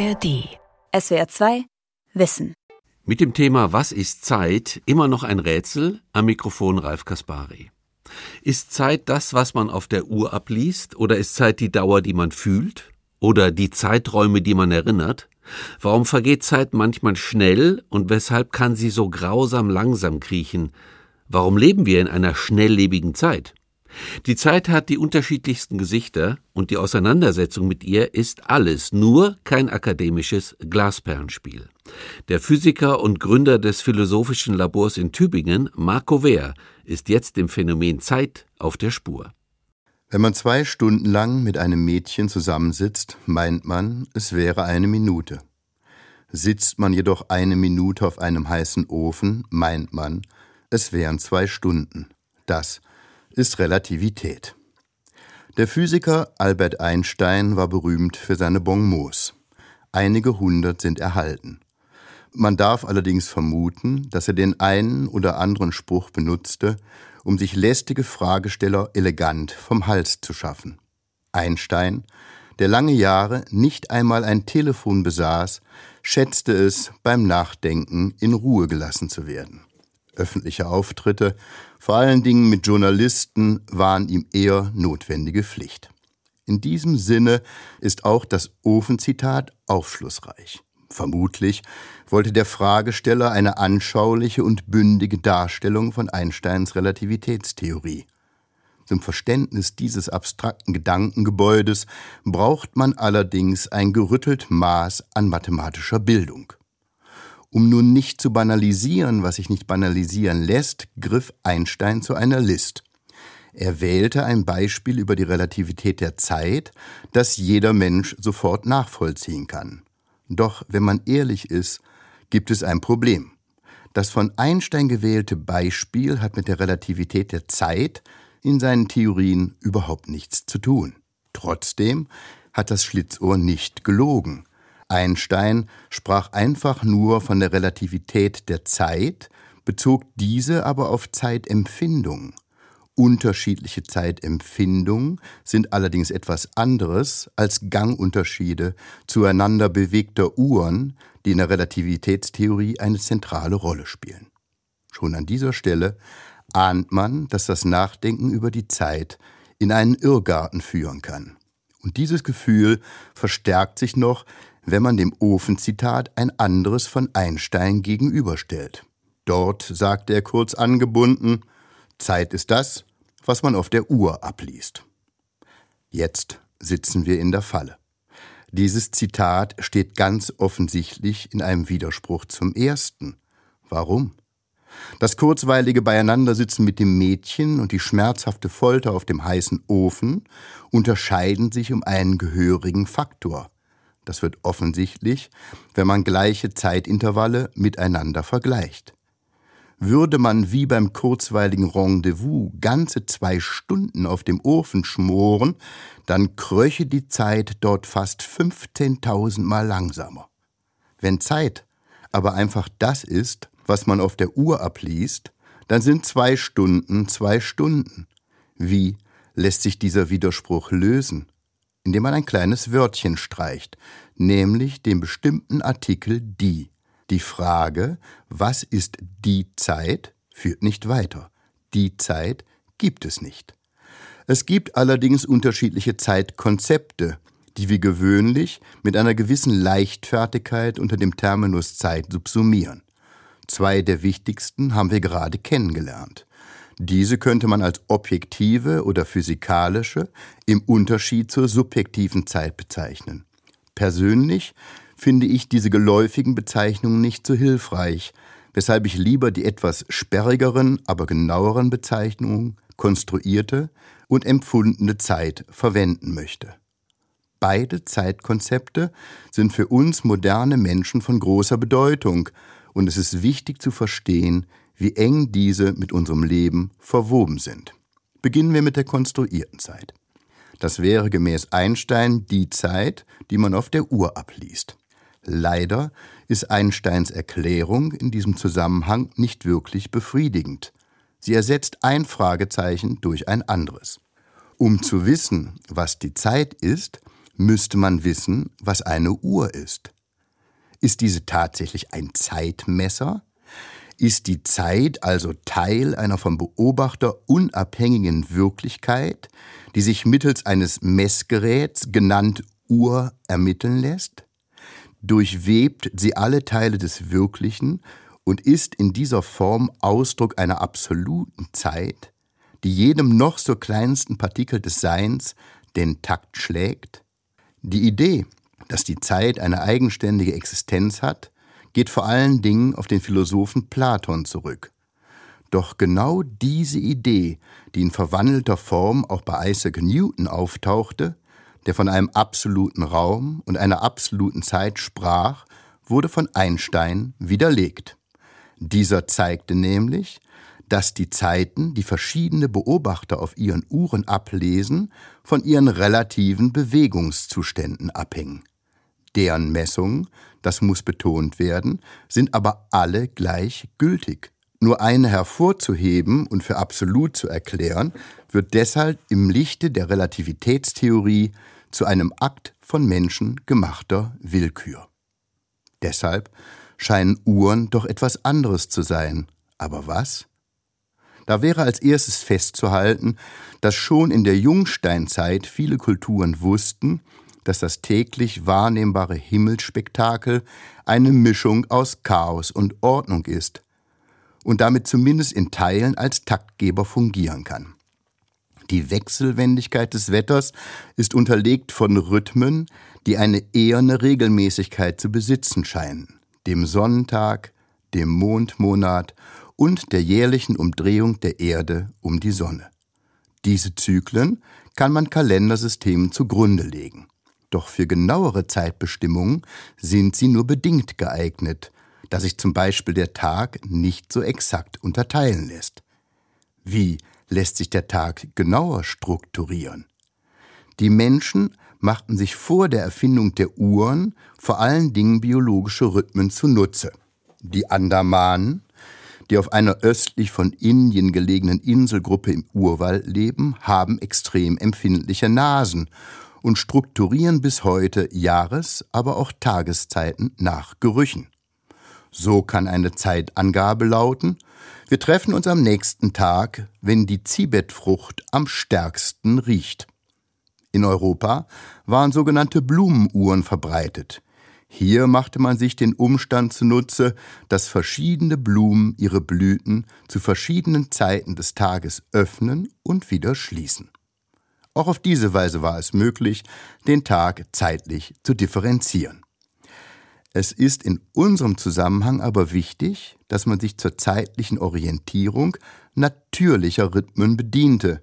ARD. SWR 2 Wissen. Mit dem Thema Was ist Zeit? Immer noch ein Rätsel. Am Mikrofon Ralf Kaspari. Ist Zeit das, was man auf der Uhr abliest? Oder ist Zeit die Dauer, die man fühlt? Oder die Zeiträume, die man erinnert? Warum vergeht Zeit manchmal schnell und weshalb kann sie so grausam langsam kriechen? Warum leben wir in einer schnelllebigen Zeit? Die Zeit hat die unterschiedlichsten Gesichter und die Auseinandersetzung mit ihr ist alles, nur kein akademisches Glasperlenspiel. Der Physiker und Gründer des philosophischen Labors in Tübingen, Marco Wehr, ist jetzt dem Phänomen Zeit auf der Spur. Wenn man zwei Stunden lang mit einem Mädchen zusammensitzt, meint man, es wäre eine Minute. Sitzt man jedoch eine Minute auf einem heißen Ofen, meint man, es wären zwei Stunden. Das ist Relativität. Der Physiker Albert Einstein war berühmt für seine Bonmots. Einige hundert sind erhalten. Man darf allerdings vermuten, dass er den einen oder anderen Spruch benutzte, um sich lästige Fragesteller elegant vom Hals zu schaffen. Einstein, der lange Jahre nicht einmal ein Telefon besaß, schätzte es, beim Nachdenken in Ruhe gelassen zu werden. Öffentliche Auftritte, vor allen Dingen mit Journalisten, waren ihm eher notwendige Pflicht. In diesem Sinne ist auch das Ofenzitat aufschlussreich. Vermutlich wollte der Fragesteller eine anschauliche und bündige Darstellung von Einsteins Relativitätstheorie. Zum Verständnis dieses abstrakten Gedankengebäudes braucht man allerdings ein gerüttelt Maß an mathematischer Bildung. Um nun nicht zu banalisieren, was sich nicht banalisieren lässt, griff Einstein zu einer List. Er wählte ein Beispiel über die Relativität der Zeit, das jeder Mensch sofort nachvollziehen kann. Doch wenn man ehrlich ist, gibt es ein Problem. Das von Einstein gewählte Beispiel hat mit der Relativität der Zeit in seinen Theorien überhaupt nichts zu tun. Trotzdem hat das Schlitzohr nicht gelogen. Einstein sprach einfach nur von der Relativität der Zeit, bezog diese aber auf Zeitempfindung. Unterschiedliche Zeitempfindungen sind allerdings etwas anderes als Gangunterschiede zueinander bewegter Uhren, die in der Relativitätstheorie eine zentrale Rolle spielen. Schon an dieser Stelle ahnt man, dass das Nachdenken über die Zeit in einen Irrgarten führen kann. Und dieses Gefühl verstärkt sich noch, wenn man dem Ofenzitat ein anderes von Einstein gegenüberstellt. Dort sagt er kurz angebunden, Zeit ist das, was man auf der Uhr abliest. Jetzt sitzen wir in der Falle. Dieses Zitat steht ganz offensichtlich in einem Widerspruch zum ersten. Warum? Das kurzweilige Beieinandersitzen mit dem Mädchen und die schmerzhafte Folter auf dem heißen Ofen unterscheiden sich um einen gehörigen Faktor. Das wird offensichtlich, wenn man gleiche Zeitintervalle miteinander vergleicht. Würde man wie beim kurzweiligen Rendezvous ganze zwei Stunden auf dem Ofen schmoren, dann kröche die Zeit dort fast 15.000 Mal langsamer. Wenn Zeit aber einfach das ist, was man auf der Uhr abliest, dann sind zwei Stunden zwei Stunden. Wie lässt sich dieser Widerspruch lösen? Indem man ein kleines Wörtchen streicht, nämlich den bestimmten Artikel die. Die Frage, was ist die Zeit, führt nicht weiter. Die Zeit gibt es nicht. Es gibt allerdings unterschiedliche Zeitkonzepte, die wir gewöhnlich mit einer gewissen Leichtfertigkeit unter dem Terminus Zeit subsumieren. Zwei der wichtigsten haben wir gerade kennengelernt. Diese könnte man als objektive oder physikalische im Unterschied zur subjektiven Zeit bezeichnen. Persönlich finde ich diese geläufigen Bezeichnungen nicht so hilfreich, weshalb ich lieber die etwas sperrigeren, aber genaueren Bezeichnungen konstruierte und empfundene Zeit verwenden möchte. Beide Zeitkonzepte sind für uns moderne Menschen von großer Bedeutung, und es ist wichtig zu verstehen, wie eng diese mit unserem Leben verwoben sind. Beginnen wir mit der konstruierten Zeit. Das wäre gemäß Einstein die Zeit, die man auf der Uhr abliest. Leider ist Einsteins Erklärung in diesem Zusammenhang nicht wirklich befriedigend. Sie ersetzt ein Fragezeichen durch ein anderes. Um zu wissen, was die Zeit ist, müsste man wissen, was eine Uhr ist. Ist diese tatsächlich ein Zeitmesser? Ist die Zeit also Teil einer vom Beobachter unabhängigen Wirklichkeit, die sich mittels eines Messgeräts, genannt Uhr, ermitteln lässt? Durchwebt sie alle Teile des Wirklichen und ist in dieser Form Ausdruck einer absoluten Zeit, die jedem noch so kleinsten Partikel des Seins den Takt schlägt? Die Idee, dass die Zeit eine eigenständige Existenz hat, geht vor allen Dingen auf den Philosophen Platon zurück. Doch genau diese Idee, die in verwandelter Form auch bei Isaac Newton auftauchte, der von einem absoluten Raum und einer absoluten Zeit sprach, wurde von Einstein widerlegt. Dieser zeigte nämlich, dass die Zeiten, die verschiedene Beobachter auf ihren Uhren ablesen, von ihren relativen Bewegungszuständen abhängen. Deren Messungen, das muss betont werden, sind aber alle gleich gültig. Nur eine hervorzuheben und für absolut zu erklären, wird deshalb im Lichte der Relativitätstheorie zu einem Akt von menschengemachter Willkür. Deshalb scheinen Uhren doch etwas anderes zu sein. Aber was? Da wäre als erstes festzuhalten, dass schon in der Jungsteinzeit viele Kulturen wussten, dass das täglich wahrnehmbare Himmelsspektakel eine Mischung aus Chaos und Ordnung ist und damit zumindest in Teilen als Taktgeber fungieren kann. Die Wechselwendigkeit des Wetters ist unterlegt von Rhythmen, die eine eherne Regelmäßigkeit zu besitzen scheinen, dem Sonnentag, dem Mondmonat und der jährlichen Umdrehung der Erde um die Sonne. Diese Zyklen kann man Kalendersystemen zugrunde legen. Doch für genauere Zeitbestimmungen sind sie nur bedingt geeignet, da sich zum Beispiel der Tag nicht so exakt unterteilen lässt. Wie lässt sich der Tag genauer strukturieren? Die Menschen machten sich vor der Erfindung der Uhren vor allen Dingen biologische Rhythmen zunutze. Die Andamanen, die auf einer östlich von Indien gelegenen Inselgruppe im Urwald leben, haben extrem empfindliche Nasen und strukturieren bis heute Jahres-, aber auch Tageszeiten nach Gerüchen. So kann eine Zeitangabe lauten, wir treffen uns am nächsten Tag, wenn die Zibetfrucht am stärksten riecht. In Europa waren sogenannte Blumenuhren verbreitet, hier machte man sich den Umstand zunutze, dass verschiedene Blumen ihre Blüten zu verschiedenen Zeiten des Tages öffnen und wieder schließen. Auch auf diese Weise war es möglich, den Tag zeitlich zu differenzieren. Es ist in unserem Zusammenhang aber wichtig, dass man sich zur zeitlichen Orientierung natürlicher Rhythmen bediente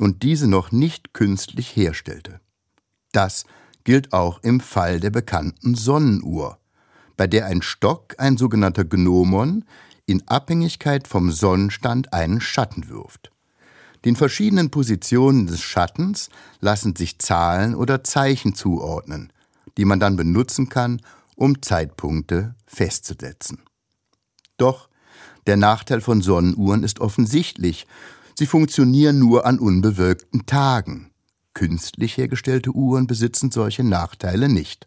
und diese noch nicht künstlich herstellte. Das gilt auch im Fall der bekannten Sonnenuhr, bei der ein Stock, ein sogenannter Gnomon, in Abhängigkeit vom Sonnenstand einen Schatten wirft. Den verschiedenen Positionen des Schattens lassen sich Zahlen oder Zeichen zuordnen, die man dann benutzen kann, um Zeitpunkte festzusetzen. Doch der Nachteil von Sonnenuhren ist offensichtlich, sie funktionieren nur an unbewölkten Tagen. Künstlich hergestellte Uhren besitzen solche Nachteile nicht.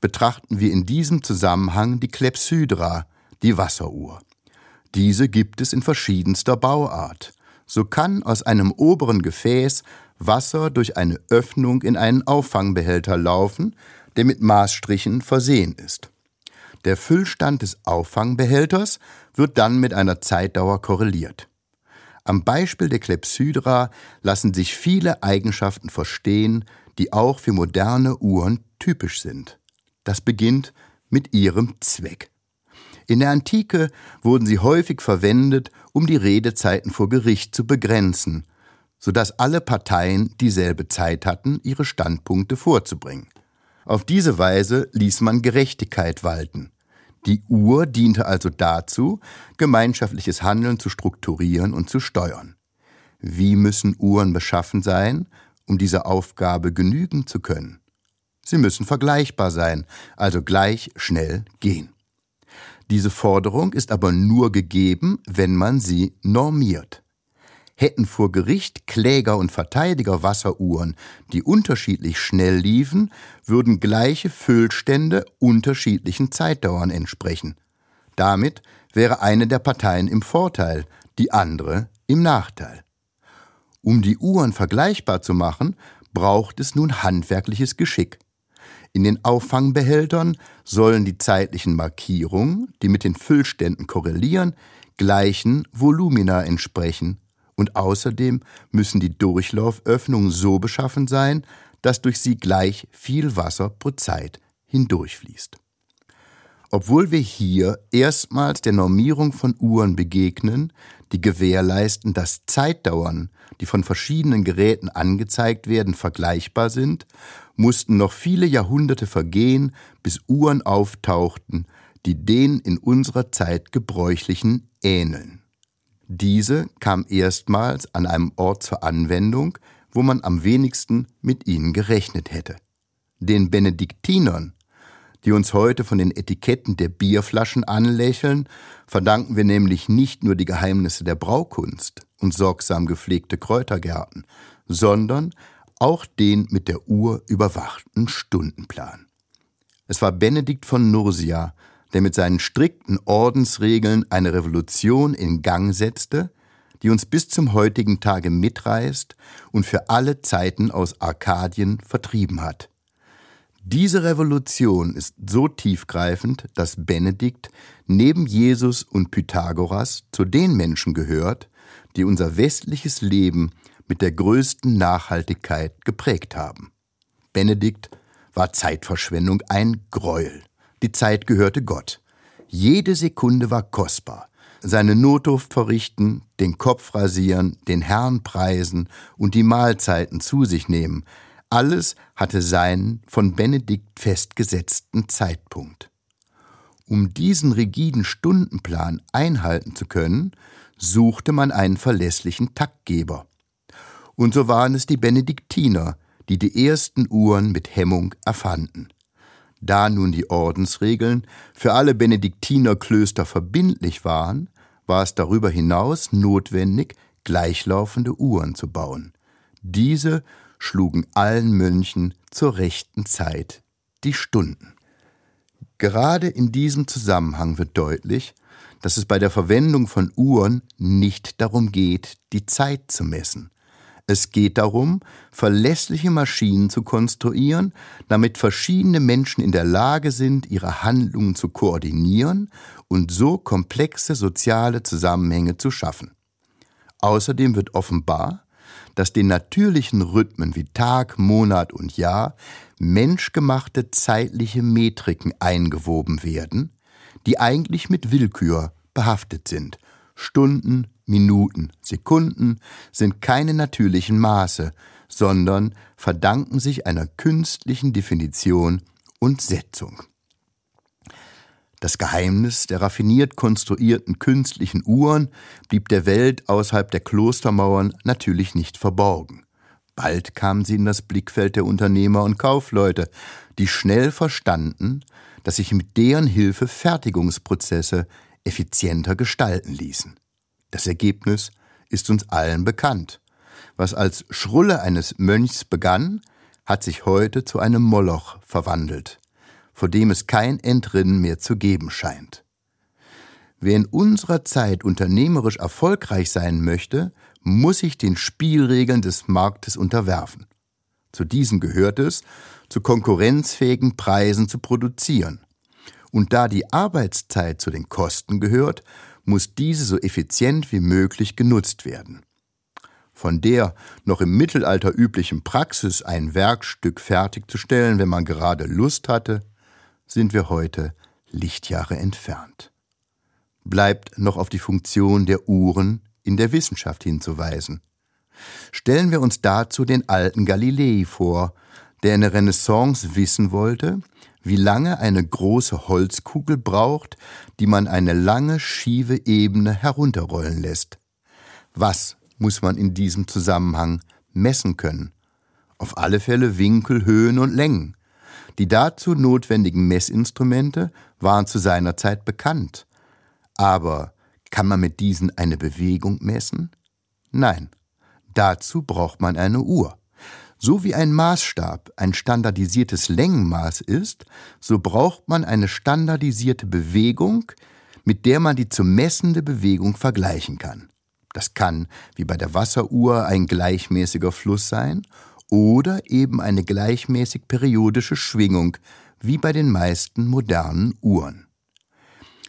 Betrachten wir in diesem Zusammenhang die Klepsydra, die Wasseruhr. Diese gibt es in verschiedenster Bauart. So kann aus einem oberen Gefäß Wasser durch eine Öffnung in einen Auffangbehälter laufen, der mit Maßstrichen versehen ist. Der Füllstand des Auffangbehälters wird dann mit einer Zeitdauer korreliert. Am Beispiel der Klepsydra lassen sich viele Eigenschaften verstehen, die auch für moderne Uhren typisch sind. Das beginnt mit ihrem Zweck. In der Antike wurden sie häufig verwendet, um die Redezeiten vor Gericht zu begrenzen, sodass alle Parteien dieselbe Zeit hatten, ihre Standpunkte vorzubringen. Auf diese Weise ließ man Gerechtigkeit walten. Die Uhr diente also dazu, gemeinschaftliches Handeln zu strukturieren und zu steuern. Wie müssen Uhren beschaffen sein, um dieser Aufgabe genügen zu können? Sie müssen vergleichbar sein, also gleich schnell gehen. Diese Forderung ist aber nur gegeben, wenn man sie normiert. Hätten vor Gericht Kläger und Verteidiger Wasseruhren, die unterschiedlich schnell liefen, würden gleiche Füllstände unterschiedlichen Zeitdauern entsprechen. Damit wäre eine der Parteien im Vorteil, die andere im Nachteil. Um die Uhren vergleichbar zu machen, braucht es nun handwerkliches Geschick. In den Auffangbehältern sollen die zeitlichen Markierungen, die mit den Füllständen korrelieren, gleichen Volumina entsprechen, und außerdem müssen die Durchlauföffnungen so beschaffen sein, dass durch sie gleich viel Wasser pro Zeit hindurchfließt. Obwohl wir hier erstmals der Normierung von Uhren begegnen, die gewährleisten, dass Zeitdauern, die von verschiedenen Geräten angezeigt werden, vergleichbar sind, mussten noch viele Jahrhunderte vergehen, bis Uhren auftauchten, die den in unserer Zeit gebräuchlichen ähneln. Diese kam erstmals an einem Ort zur Anwendung, wo man am wenigsten mit ihnen gerechnet hätte. Den Benediktinern, die uns heute von den Etiketten der Bierflaschen anlächeln, verdanken wir nämlich nicht nur die Geheimnisse der Braukunst und sorgsam gepflegte Kräutergärten, sondern auch den mit der Uhr überwachten Stundenplan. Es war Benedikt von Nursia, der mit seinen strikten Ordensregeln eine Revolution in Gang setzte, die uns bis zum heutigen Tage mitreißt und für alle Zeiten aus Arkadien vertrieben hat. Diese Revolution ist so tiefgreifend, dass Benedikt neben Jesus und Pythagoras zu den Menschen gehört, die unser westliches Leben mit der größten Nachhaltigkeit geprägt haben. Benedikt war Zeitverschwendung ein Greuel. Die Zeit gehörte Gott. Jede Sekunde war kostbar. Seine Notdurft verrichten, den Kopf rasieren, den Herrn preisen und die Mahlzeiten zu sich nehmen, alles hatte seinen von Benedikt festgesetzten Zeitpunkt. Um diesen rigiden Stundenplan einhalten zu können, suchte man einen verlässlichen Taktgeber. Und so waren es die Benediktiner, die die ersten Uhren mit Hemmung erfanden. Da nun die Ordensregeln für alle Benediktinerklöster verbindlich waren, war es darüber hinaus notwendig, gleichlaufende Uhren zu bauen. Diese schlugen allen Mönchen zur rechten Zeit die Stunden. Gerade in diesem Zusammenhang wird deutlich, dass es bei der Verwendung von Uhren nicht darum geht, die Zeit zu messen, es geht darum, verlässliche Maschinen zu konstruieren, damit verschiedene Menschen in der Lage sind, ihre Handlungen zu koordinieren und so komplexe soziale Zusammenhänge zu schaffen. Außerdem wird offenbar, dass den natürlichen Rhythmen wie Tag, Monat und Jahr menschgemachte zeitliche Metriken eingewoben werden, die eigentlich mit Willkür behaftet sind. Stunden, Minuten, Sekunden sind keine natürlichen Maße, sondern verdanken sich einer künstlichen Definition und Setzung. Das Geheimnis der raffiniert konstruierten künstlichen Uhren blieb der Welt außerhalb der Klostermauern natürlich nicht verborgen. Bald kamen sie in das Blickfeld der Unternehmer und Kaufleute, die schnell verstanden, dass sich mit deren Hilfe Fertigungsprozesse effizienter gestalten ließen. Das Ergebnis ist uns allen bekannt. Was als Schrulle eines Mönchs begann, hat sich heute zu einem Moloch verwandelt, vor dem es kein Entrinnen mehr zu geben scheint. Wer in unserer Zeit unternehmerisch erfolgreich sein möchte, muss sich den Spielregeln des Marktes unterwerfen. Zu diesen gehört es, zu konkurrenzfähigen Preisen zu produzieren. Und da die Arbeitszeit zu den Kosten gehört, muss diese so effizient wie möglich genutzt werden. Von der noch im Mittelalter üblichen Praxis, ein Werkstück fertigzustellen, wenn man gerade Lust hatte, sind wir heute Lichtjahre entfernt. Bleibt noch auf die Funktion der Uhren in der Wissenschaft hinzuweisen. Stellen wir uns dazu den alten Galilei vor, der in der Renaissance wissen wollte, wie lange eine große Holzkugel braucht, die man eine lange, schiefe Ebene herunterrollen lässt. Was muss man in diesem Zusammenhang messen können? Auf alle Fälle Winkel, Höhen und Längen. Die dazu notwendigen Messinstrumente waren zu seiner Zeit bekannt. Aber kann man mit diesen eine Bewegung messen? Nein, dazu braucht man eine Uhr. So wie ein Maßstab ein standardisiertes Längenmaß ist, so braucht man eine standardisierte Bewegung, mit der man die zu messende Bewegung vergleichen kann. Das kann, wie bei der Wasseruhr, ein gleichmäßiger Fluss sein oder eben eine gleichmäßig periodische Schwingung, wie bei den meisten modernen Uhren.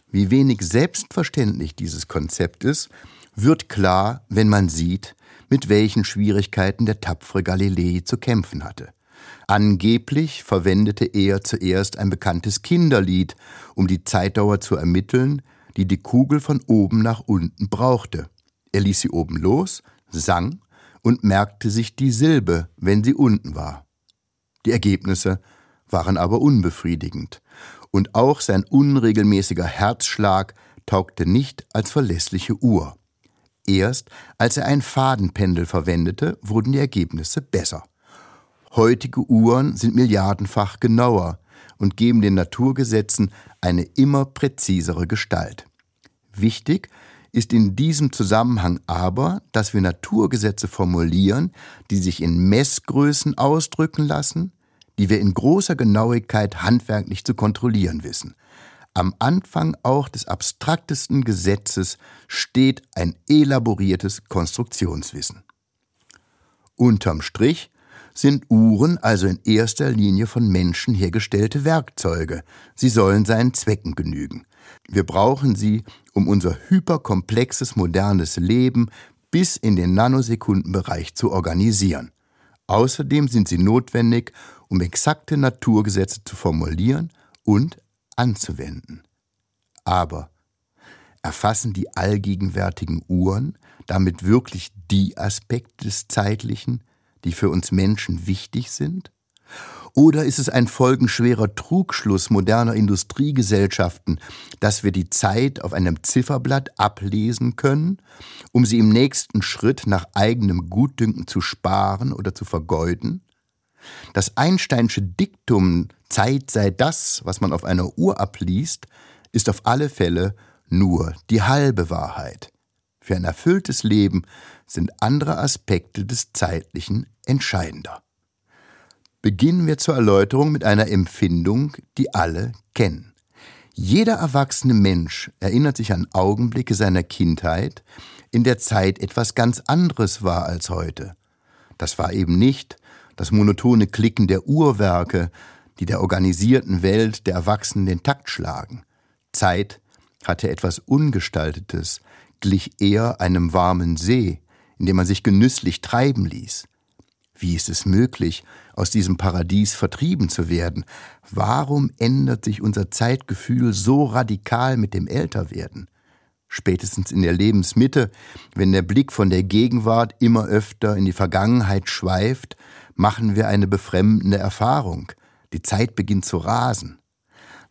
Wie wenig selbstverständlich dieses Konzept ist, wird klar, wenn man sieht, mit welchen Schwierigkeiten der tapfere Galilei zu kämpfen hatte. Angeblich verwendete er zuerst ein bekanntes Kinderlied, um die Zeitdauer zu ermitteln, die die Kugel von oben nach unten brauchte. Er ließ sie oben los, sang und merkte sich die Silbe, wenn sie unten war. Die Ergebnisse waren aber unbefriedigend, und auch sein unregelmäßiger Herzschlag taugte nicht als verlässliche Uhr. Erst als er ein Fadenpendel verwendete, wurden die Ergebnisse besser. Heutige Uhren sind milliardenfach genauer und geben den Naturgesetzen eine immer präzisere Gestalt. Wichtig ist in diesem Zusammenhang aber, dass wir Naturgesetze formulieren, die sich in Messgrößen ausdrücken lassen, die wir in großer Genauigkeit handwerklich zu kontrollieren wissen. Am Anfang auch des abstraktesten Gesetzes steht ein elaboriertes Konstruktionswissen. Unterm Strich sind Uhren also in erster Linie von Menschen hergestellte Werkzeuge. Sie sollen seinen Zwecken genügen. Wir brauchen sie, um unser hyperkomplexes modernes Leben bis in den Nanosekundenbereich zu organisieren. Außerdem sind sie notwendig, um exakte Naturgesetze zu formulieren und anzuwenden. Aber erfassen die allgegenwärtigen Uhren damit wirklich die Aspekte des Zeitlichen, die für uns Menschen wichtig sind? Oder ist es ein folgenschwerer Trugschluss moderner Industriegesellschaften, dass wir die Zeit auf einem Zifferblatt ablesen können, um sie im nächsten Schritt nach eigenem Gutdünken zu sparen oder zu vergeuden? Das Einsteinsche Diktum Zeit sei das, was man auf einer Uhr abliest, ist auf alle Fälle nur die halbe Wahrheit. Für ein erfülltes Leben sind andere Aspekte des Zeitlichen entscheidender. Beginnen wir zur Erläuterung mit einer Empfindung, die alle kennen. Jeder erwachsene Mensch erinnert sich an Augenblicke seiner Kindheit, in der Zeit etwas ganz anderes war als heute. Das war eben nicht das monotone Klicken der Uhrwerke, die der organisierten Welt der Erwachsenen den Takt schlagen. Zeit hatte etwas Ungestaltetes, glich eher einem warmen See, in dem man sich genüsslich treiben ließ. Wie ist es möglich, aus diesem Paradies vertrieben zu werden? Warum ändert sich unser Zeitgefühl so radikal mit dem Älterwerden? Spätestens in der Lebensmitte, wenn der Blick von der Gegenwart immer öfter in die Vergangenheit schweift, machen wir eine befremdende Erfahrung. Die Zeit beginnt zu rasen.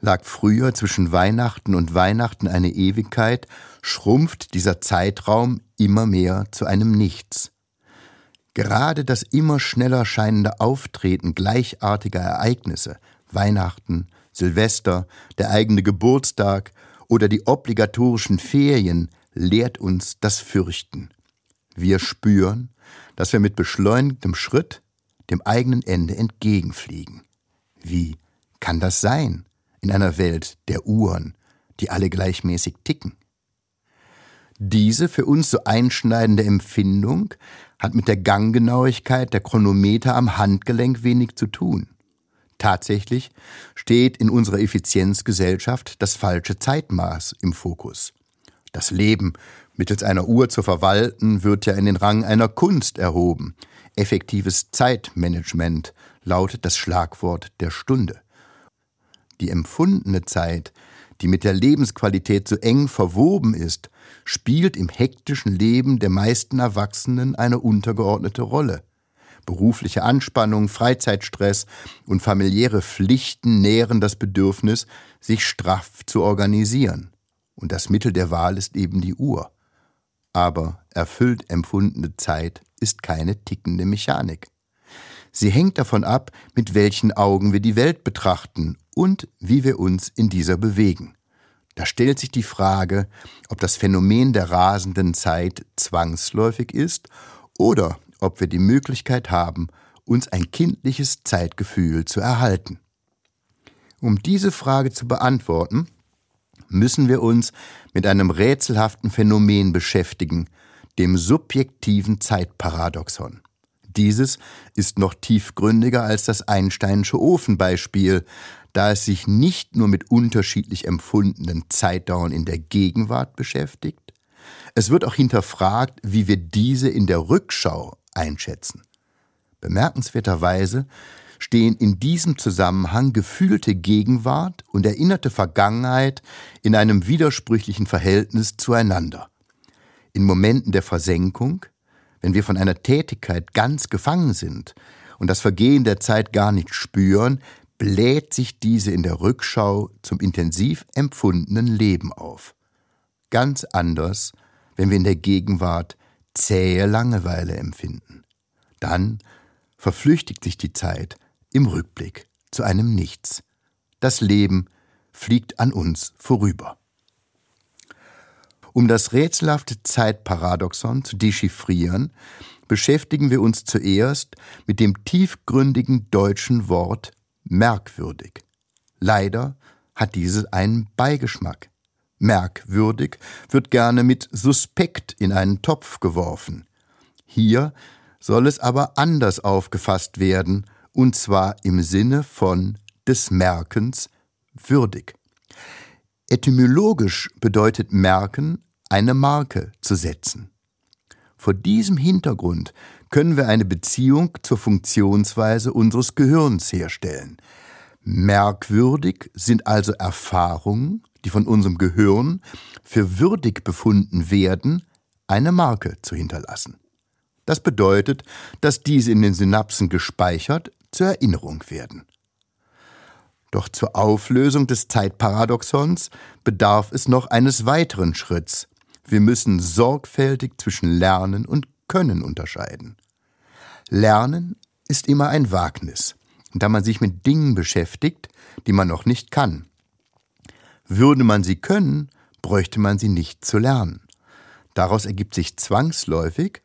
Lag früher zwischen Weihnachten und Weihnachten eine Ewigkeit, schrumpft dieser Zeitraum immer mehr zu einem Nichts. Gerade das immer schneller scheinende Auftreten gleichartiger Ereignisse, Weihnachten, Silvester, der eigene Geburtstag oder die obligatorischen Ferien, lehrt uns das Fürchten. Wir spüren, dass wir mit beschleunigtem Schritt dem eigenen Ende entgegenfliegen. Wie kann das sein in einer Welt der Uhren, die alle gleichmäßig ticken? Diese für uns so einschneidende Empfindung hat mit der Ganggenauigkeit der Chronometer am Handgelenk wenig zu tun. Tatsächlich steht in unserer Effizienzgesellschaft das falsche Zeitmaß im Fokus. Das Leben mittels einer Uhr zu verwalten, wird ja in den Rang einer Kunst erhoben. Effektives Zeitmanagement lautet das Schlagwort der Stunde. Die empfundene Zeit, die mit der Lebensqualität so eng verwoben ist, spielt im hektischen Leben der meisten Erwachsenen eine untergeordnete Rolle. Berufliche Anspannung, Freizeitstress und familiäre Pflichten nähren das Bedürfnis, sich straff zu organisieren. Und das Mittel der Wahl ist eben die Uhr. Aber erfüllt empfundene Zeit ist keine tickende Mechanik. Sie hängt davon ab, mit welchen Augen wir die Welt betrachten und wie wir uns in dieser bewegen. Da stellt sich die Frage, ob das Phänomen der rasenden Zeit zwangsläufig ist oder ob wir die Möglichkeit haben, uns ein kindliches Zeitgefühl zu erhalten. Um diese Frage zu beantworten, müssen wir uns mit einem rätselhaften Phänomen beschäftigen, dem subjektiven Zeitparadoxon. Dieses ist noch tiefgründiger als das Einsteinsche Ofenbeispiel, da es sich nicht nur mit unterschiedlich empfundenen Zeitdauern in der Gegenwart beschäftigt, es wird auch hinterfragt, wie wir diese in der Rückschau einschätzen. Bemerkenswerterweise stehen in diesem Zusammenhang gefühlte Gegenwart und erinnerte Vergangenheit in einem widersprüchlichen Verhältnis zueinander. In Momenten der Versenkung, wenn wir von einer Tätigkeit ganz gefangen sind und das Vergehen der Zeit gar nicht spüren, bläht sich diese in der Rückschau zum intensiv empfundenen Leben auf. Ganz anders, wenn wir in der Gegenwart zähe Langeweile empfinden. Dann verflüchtigt sich die Zeit im Rückblick zu einem Nichts. Das Leben fliegt an uns vorüber. Um das rätselhafte Zeitparadoxon zu dechiffrieren, beschäftigen wir uns zuerst mit dem tiefgründigen deutschen Wort merkwürdig. Leider hat dieses einen Beigeschmack. Merkwürdig wird gerne mit suspekt in einen Topf geworfen. Hier soll es aber anders aufgefasst werden, und zwar im Sinne von des Merkens würdig. Etymologisch bedeutet Merken eine Marke zu setzen. Vor diesem Hintergrund können wir eine Beziehung zur Funktionsweise unseres Gehirns herstellen. Merkwürdig sind also Erfahrungen, die von unserem Gehirn für würdig befunden werden, eine Marke zu hinterlassen. Das bedeutet, dass diese in den Synapsen gespeichert zur Erinnerung werden. Doch zur Auflösung des Zeitparadoxons bedarf es noch eines weiteren Schritts. Wir müssen sorgfältig zwischen Lernen und Können unterscheiden. Lernen ist immer ein Wagnis, da man sich mit Dingen beschäftigt, die man noch nicht kann. Würde man sie können, bräuchte man sie nicht zu lernen. Daraus ergibt sich zwangsläufig,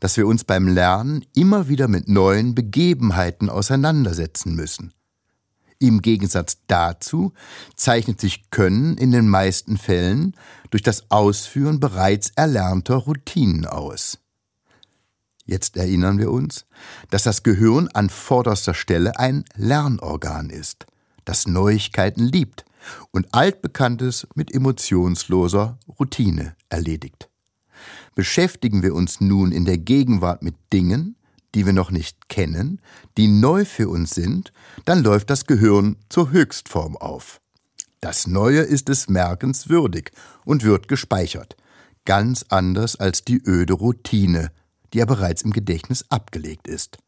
dass wir uns beim Lernen immer wieder mit neuen Begebenheiten auseinandersetzen müssen. Im Gegensatz dazu zeichnet sich Können in den meisten Fällen durch das Ausführen bereits erlernter Routinen aus. Jetzt erinnern wir uns, dass das Gehirn an vorderster Stelle ein Lernorgan ist, das Neuigkeiten liebt und Altbekanntes mit emotionsloser Routine erledigt. Beschäftigen wir uns nun in der Gegenwart mit Dingen, die wir noch nicht kennen, die neu für uns sind, dann läuft das Gehirn zur Höchstform auf. Das Neue ist des Merkens würdig und wird gespeichert, ganz anders als die öde Routine, die ja bereits im Gedächtnis abgelegt ist.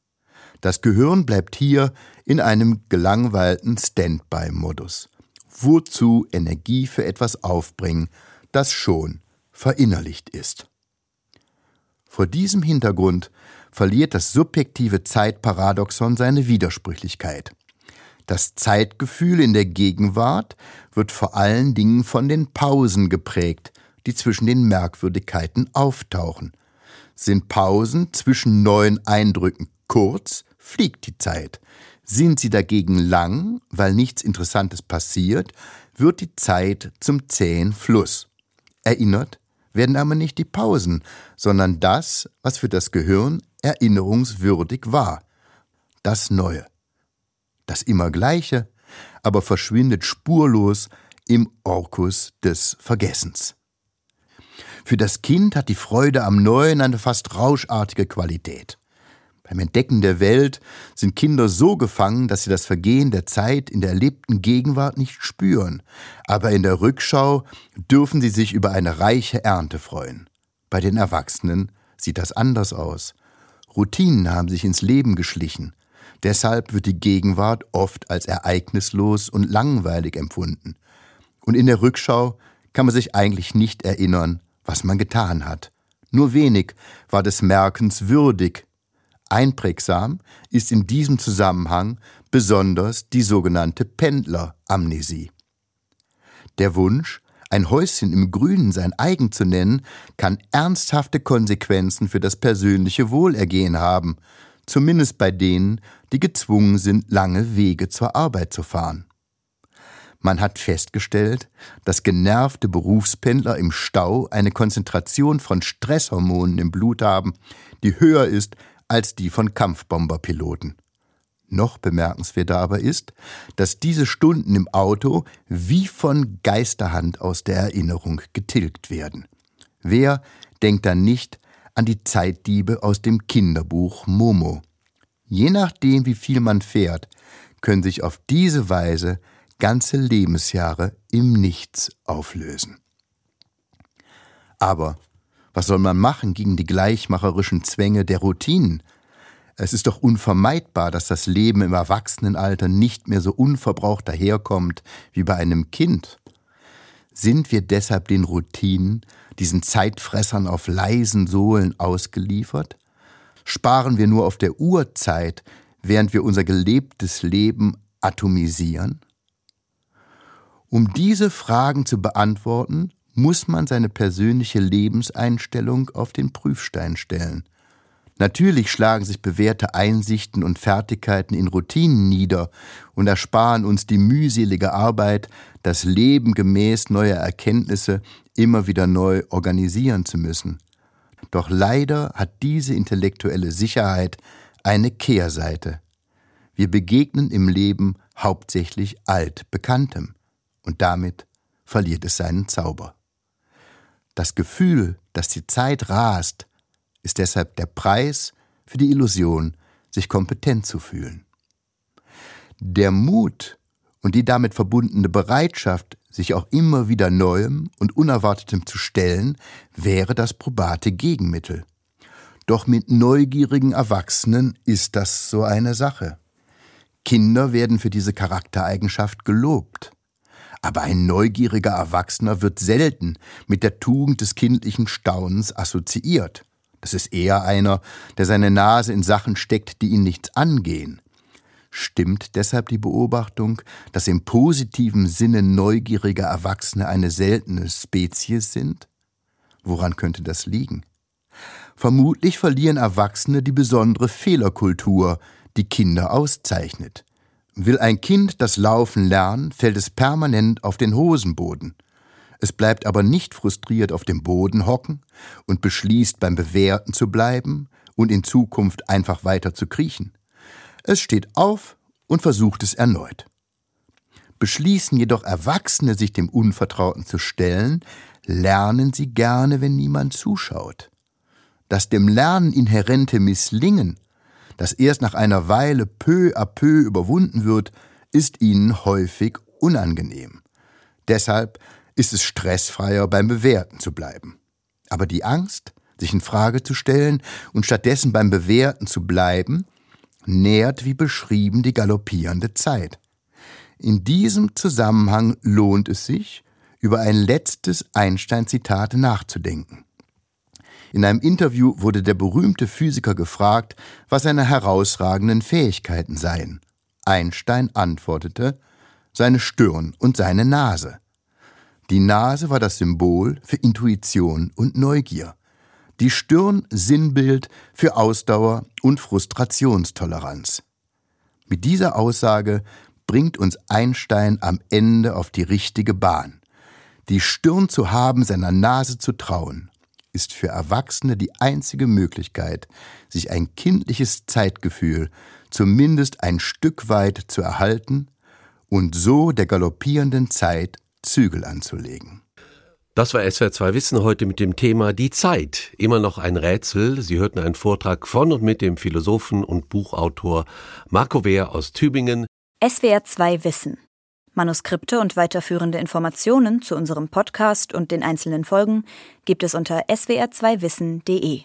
Das Gehirn bleibt hier in einem gelangweilten Standby-Modus. Wozu Energie für etwas aufbringen, das schon verinnerlicht ist. Vor diesem Hintergrund verliert das subjektive Zeitparadoxon seine Widersprüchlichkeit. Das Zeitgefühl in der Gegenwart wird vor allen Dingen von den Pausen geprägt, die zwischen den Merkwürdigkeiten auftauchen. Sind Pausen zwischen neuen Eindrücken kurz, fliegt die Zeit. Sind sie dagegen lang, weil nichts Interessantes passiert, wird die Zeit zum zähen Fluss. Erinnert werden aber nicht die Pausen, sondern das, was für das Gehirn erinnerungswürdig war. Das Neue. Das immer Gleiche, aber verschwindet spurlos im Orkus des Vergessens. Für das Kind hat die Freude am Neuen eine fast rauschartige Qualität. Beim Entdecken der Welt sind Kinder so gefangen, dass sie das Vergehen der Zeit in der erlebten Gegenwart nicht spüren, aber in der Rückschau dürfen sie sich über eine reiche Ernte freuen. Bei den Erwachsenen sieht das anders aus. Routinen haben sich ins Leben geschlichen. Deshalb wird die Gegenwart oft als ereignislos und langweilig empfunden. Und in der Rückschau kann man sich eigentlich nicht erinnern, was man getan hat. Nur wenig war des Merkens würdig, Einprägsam ist in diesem Zusammenhang besonders die sogenannte Pendleramnesie. Der Wunsch, ein Häuschen im Grünen sein eigen zu nennen, kann ernsthafte Konsequenzen für das persönliche Wohlergehen haben, zumindest bei denen, die gezwungen sind, lange Wege zur Arbeit zu fahren. Man hat festgestellt, dass genervte Berufspendler im Stau eine Konzentration von Stresshormonen im Blut haben, die höher ist als die von Kampfbomberpiloten. Noch bemerkenswerter aber ist, dass diese Stunden im Auto wie von Geisterhand aus der Erinnerung getilgt werden. Wer denkt dann nicht an die Zeitdiebe aus dem Kinderbuch Momo? Je nachdem, wie viel man fährt, können sich auf diese Weise ganze Lebensjahre im Nichts auflösen. Aber was soll man machen gegen die gleichmacherischen Zwänge der Routinen? Es ist doch unvermeidbar, dass das Leben im Erwachsenenalter nicht mehr so unverbraucht daherkommt wie bei einem Kind. Sind wir deshalb den Routinen, diesen Zeitfressern auf leisen Sohlen ausgeliefert? Sparen wir nur auf der Uhrzeit, während wir unser gelebtes Leben atomisieren? Um diese Fragen zu beantworten, muss man seine persönliche Lebenseinstellung auf den Prüfstein stellen. Natürlich schlagen sich bewährte Einsichten und Fertigkeiten in Routinen nieder und ersparen uns die mühselige Arbeit, das Leben gemäß neuer Erkenntnisse immer wieder neu organisieren zu müssen. Doch leider hat diese intellektuelle Sicherheit eine Kehrseite. Wir begegnen im Leben hauptsächlich altbekanntem und damit verliert es seinen Zauber. Das Gefühl, dass die Zeit rast, ist deshalb der Preis für die Illusion, sich kompetent zu fühlen. Der Mut und die damit verbundene Bereitschaft, sich auch immer wieder Neuem und Unerwartetem zu stellen, wäre das probate Gegenmittel. Doch mit neugierigen Erwachsenen ist das so eine Sache. Kinder werden für diese Charaktereigenschaft gelobt. Aber ein neugieriger Erwachsener wird selten mit der Tugend des kindlichen Staunens assoziiert. Das ist eher einer, der seine Nase in Sachen steckt, die ihn nichts angehen. Stimmt deshalb die Beobachtung, dass im positiven Sinne neugierige Erwachsene eine seltene Spezies sind? Woran könnte das liegen? Vermutlich verlieren Erwachsene die besondere Fehlerkultur, die Kinder auszeichnet. Will ein Kind das Laufen lernen, fällt es permanent auf den Hosenboden. Es bleibt aber nicht frustriert auf dem Boden hocken und beschließt beim Bewerten zu bleiben und in Zukunft einfach weiter zu kriechen. Es steht auf und versucht es erneut. Beschließen jedoch Erwachsene, sich dem Unvertrauten zu stellen, lernen sie gerne, wenn niemand zuschaut. Das dem Lernen inhärente Misslingen das erst nach einer Weile peu à peu überwunden wird, ist ihnen häufig unangenehm. Deshalb ist es stressfreier, beim Bewerten zu bleiben. Aber die Angst, sich in Frage zu stellen und stattdessen beim Bewerten zu bleiben, nährt wie beschrieben die galoppierende Zeit. In diesem Zusammenhang lohnt es sich, über ein letztes Einstein-Zitat nachzudenken. In einem Interview wurde der berühmte Physiker gefragt, was seine herausragenden Fähigkeiten seien. Einstein antwortete, seine Stirn und seine Nase. Die Nase war das Symbol für Intuition und Neugier. Die Stirn Sinnbild für Ausdauer und Frustrationstoleranz. Mit dieser Aussage bringt uns Einstein am Ende auf die richtige Bahn. Die Stirn zu haben, seiner Nase zu trauen ist für Erwachsene die einzige Möglichkeit, sich ein kindliches Zeitgefühl zumindest ein Stück weit zu erhalten und so der galoppierenden Zeit Zügel anzulegen. Das war SWR 2 Wissen heute mit dem Thema Die Zeit. Immer noch ein Rätsel. Sie hörten einen Vortrag von und mit dem Philosophen und Buchautor Marco Wehr aus Tübingen. SWR 2 Wissen. Manuskripte und weiterführende Informationen zu unserem Podcast und den einzelnen Folgen gibt es unter swr2wissen.de.